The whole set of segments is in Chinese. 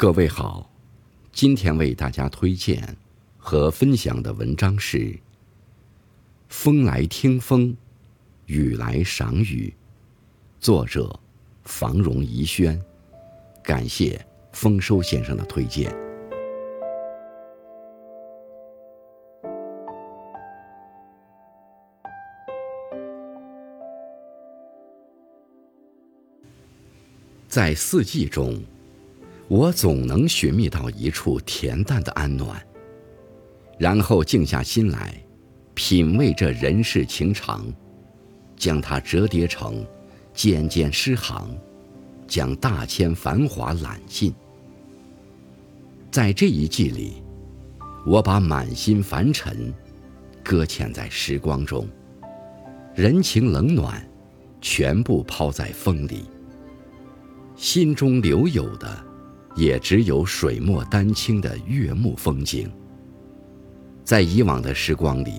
各位好，今天为大家推荐和分享的文章是《风来听风，雨来赏雨》，作者房荣怡轩。感谢丰收先生的推荐。在四季中。我总能寻觅到一处恬淡的安暖，然后静下心来，品味这人世情长，将它折叠成渐渐诗行，将大千繁华揽尽。在这一季里，我把满心凡尘搁浅在时光中，人情冷暖全部抛在风里，心中留有的。也只有水墨丹青的悦目风景。在以往的时光里，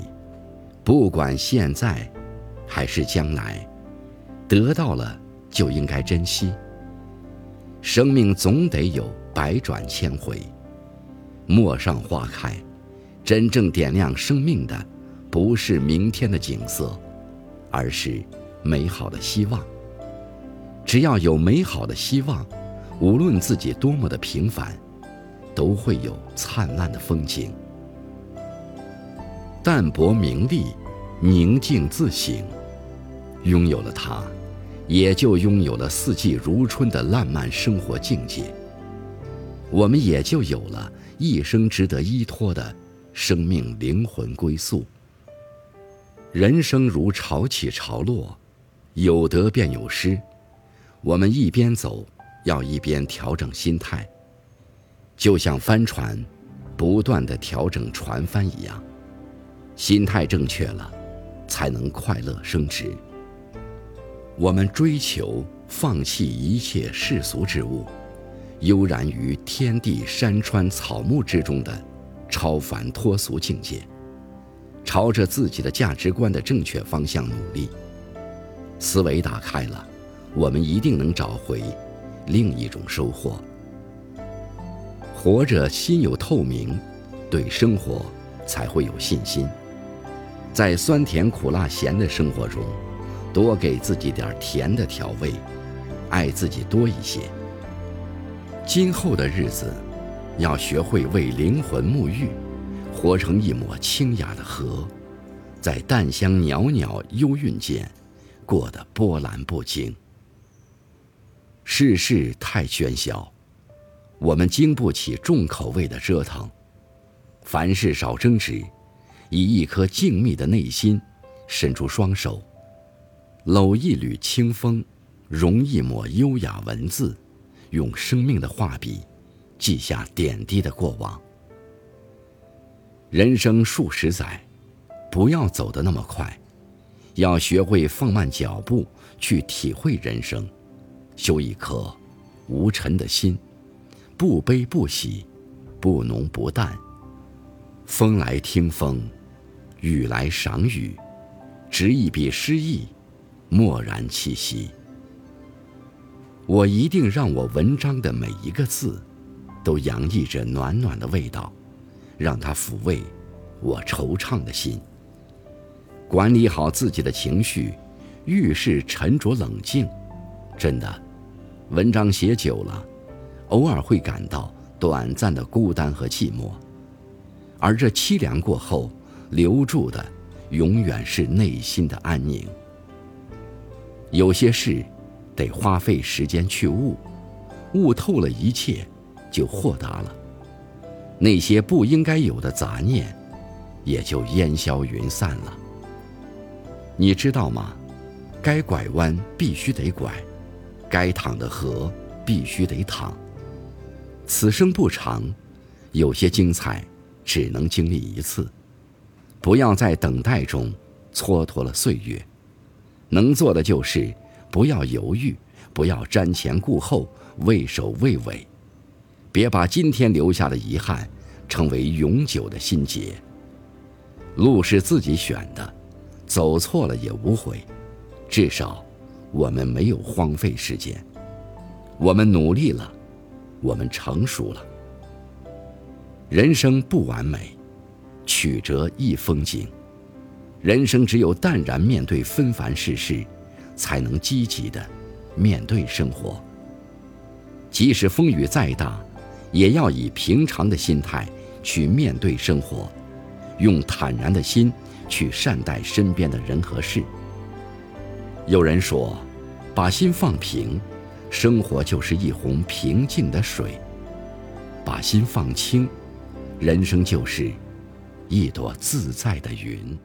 不管现在还是将来，得到了就应该珍惜。生命总得有百转千回，陌上花开，真正点亮生命的，不是明天的景色，而是美好的希望。只要有美好的希望。无论自己多么的平凡，都会有灿烂的风景。淡泊名利，宁静自省，拥有了它，也就拥有了四季如春的烂漫生活境界。我们也就有了一生值得依托的生命灵魂归宿。人生如潮起潮落，有得便有失，我们一边走。要一边调整心态，就像帆船不断的调整船帆一样，心态正确了，才能快乐升值。我们追求放弃一切世俗之物，悠然于天地山川草木之中的超凡脱俗境界，朝着自己的价值观的正确方向努力。思维打开了，我们一定能找回。另一种收获。活着心有透明，对生活才会有信心。在酸甜苦辣咸的生活中，多给自己点甜的调味，爱自己多一些。今后的日子，要学会为灵魂沐浴，活成一抹清雅的河，在淡香袅袅幽韵间，过得波澜不惊。世事太喧嚣，我们经不起重口味的折腾。凡事少争执，以一颗静谧的内心，伸出双手，搂一缕清风，融一抹优雅文字，用生命的画笔，记下点滴的过往。人生数十载，不要走得那么快，要学会放慢脚步，去体会人生。修一颗无尘的心，不悲不喜，不浓不淡。风来听风，雨来赏雨，执一笔诗意，默然栖息。我一定让我文章的每一个字，都洋溢着暖暖的味道，让它抚慰我惆怅的心。管理好自己的情绪，遇事沉着冷静，真的。文章写久了，偶尔会感到短暂的孤单和寂寞，而这凄凉过后留住的，永远是内心的安宁。有些事，得花费时间去悟，悟透了一切，就豁达了。那些不应该有的杂念，也就烟消云散了。你知道吗？该拐弯必须得拐。该淌的河必须得淌。此生不长，有些精彩只能经历一次。不要在等待中蹉跎了岁月。能做的就是不要犹豫，不要瞻前顾后、畏首畏尾。别把今天留下的遗憾成为永久的心结。路是自己选的，走错了也无悔，至少。我们没有荒废时间，我们努力了，我们成熟了。人生不完美，曲折亦风景。人生只有淡然面对纷繁世事，才能积极的面对生活。即使风雨再大，也要以平常的心态去面对生活，用坦然的心去善待身边的人和事。有人说，把心放平，生活就是一泓平静的水；把心放轻，人生就是一朵自在的云。